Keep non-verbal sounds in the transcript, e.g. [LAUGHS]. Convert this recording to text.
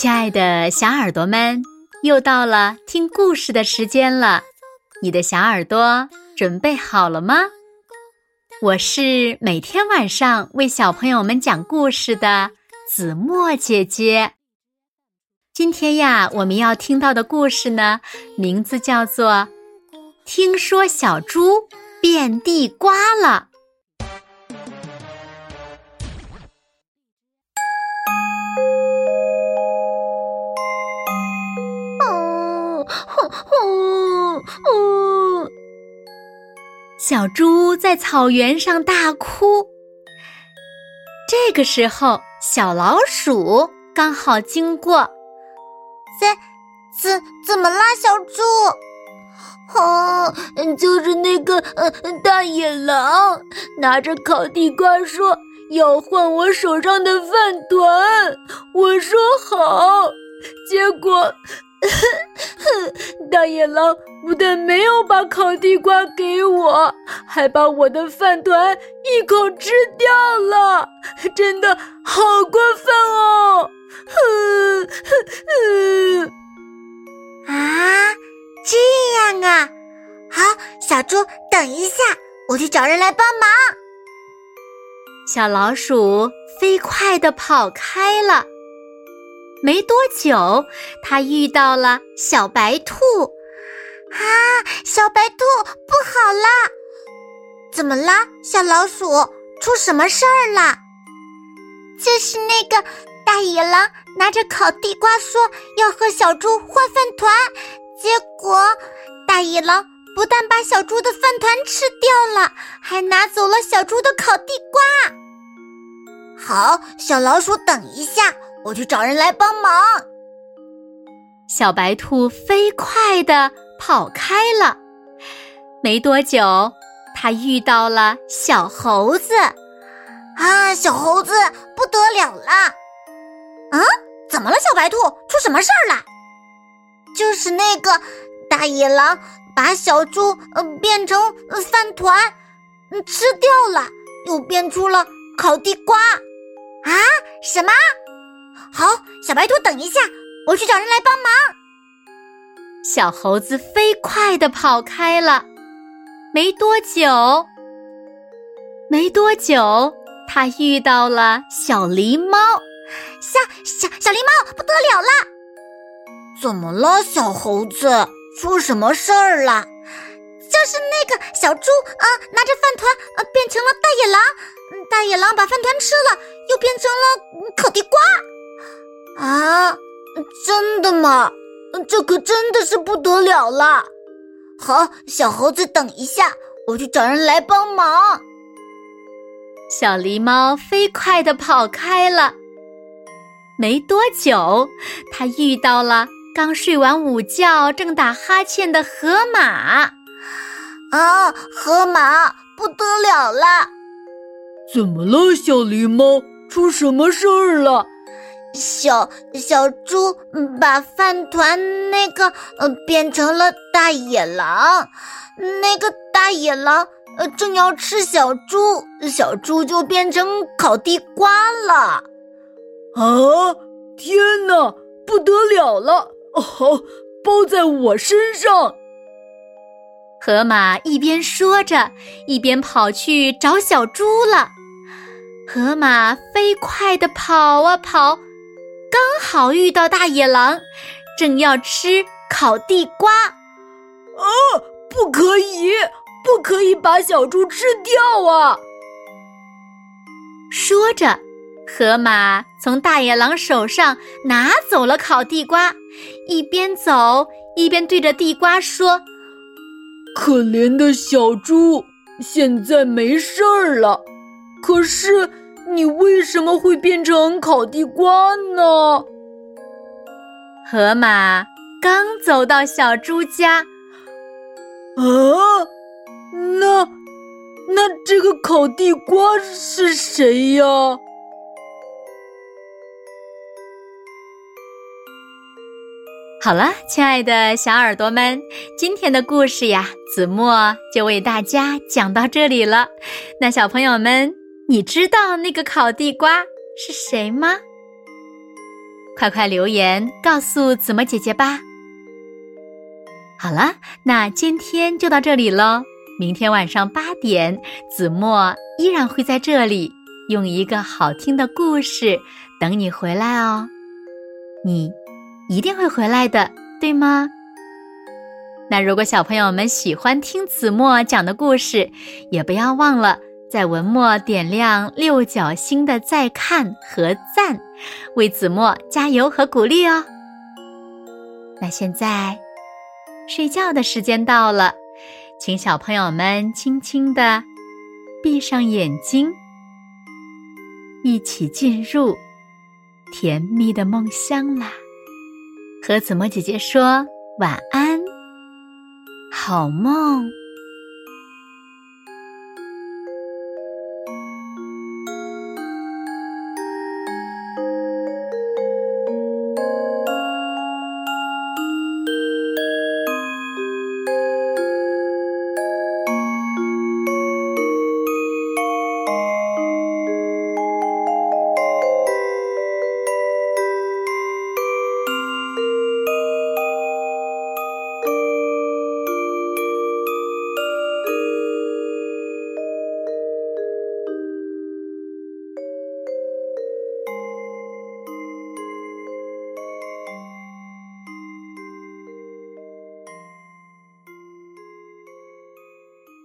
亲爱的小耳朵们，又到了听故事的时间了。你的小耳朵准备好了吗？我是每天晚上为小朋友们讲故事的子墨姐姐。今天呀，我们要听到的故事呢，名字叫做《听说小猪变地瓜了》。小猪在草原上大哭。这个时候，小老鼠刚好经过。怎怎怎么啦，小猪？哦，就是那个呃大野狼，拿着烤地瓜说要换我手上的饭团。我说好，结果。哼，[LAUGHS] [LAUGHS] 大野狼不但没有把烤地瓜给我，还把我的饭团一口吃掉了，真的好过分哦！哼哼哼！啊，这样啊，好，小猪，等一下，我去找人来帮忙。小老鼠飞快地跑开了。没多久，他遇到了小白兔。啊，小白兔，不好啦！怎么啦，小老鼠？出什么事儿了？就是那个大野狼拿着烤地瓜说要和小猪换饭团，结果大野狼不但把小猪的饭团吃掉了，还拿走了小猪的烤地瓜。好，小老鼠，等一下。我去找人来帮忙。小白兔飞快地跑开了。没多久，它遇到了小猴子。啊，小猴子不得了了！啊，怎么了，小白兔？出什么事儿了？就是那个大野狼把小猪呃变成饭团，吃掉了，又变出了烤地瓜。啊，什么？好，小白兔，等一下，我去找人来帮忙。小猴子飞快地跑开了。没多久，没多久，他遇到了小狸猫。小小小狸猫，不得了了！怎么了，小猴子？出什么事儿了？就是那个小猪啊，拿着饭团啊，变成了大野狼。大野狼把饭团吃了，又变成了烤地瓜。啊，真的吗？这可真的是不得了了！好，小猴子，等一下，我去找人来帮忙。小狸猫飞快地跑开了。没多久，它遇到了刚睡完午觉、正打哈欠的河马。啊，河马，不得了了！怎么了，小狸猫？出什么事儿了？小小猪把饭团那个呃变成了大野狼，那个大野狼呃正要吃小猪，小猪就变成烤地瓜了。啊！天哪，不得了了！好，包在我身上。河马一边说着，一边跑去找小猪了。河马飞快地跑啊跑。刚好遇到大野狼，正要吃烤地瓜。啊，不可以，不可以把小猪吃掉啊！说着，河马从大野狼手上拿走了烤地瓜，一边走一边对着地瓜说：“可怜的小猪，现在没事儿了。可是……”你为什么会变成烤地瓜呢？河马刚走到小猪家，啊，那那这个烤地瓜是谁呀？好了，亲爱的小耳朵们，今天的故事呀，子墨就为大家讲到这里了。那小朋友们。你知道那个烤地瓜是谁吗？快快留言告诉子墨姐姐吧。好了，那今天就到这里喽。明天晚上八点，子墨依然会在这里，用一个好听的故事等你回来哦。你一定会回来的，对吗？那如果小朋友们喜欢听子墨讲的故事，也不要忘了在文末点亮六角星的再看和赞，为子墨加油和鼓励哦。那现在睡觉的时间到了，请小朋友们轻轻的闭上眼睛，一起进入甜蜜的梦乡啦。和子墨姐姐说晚安。好梦。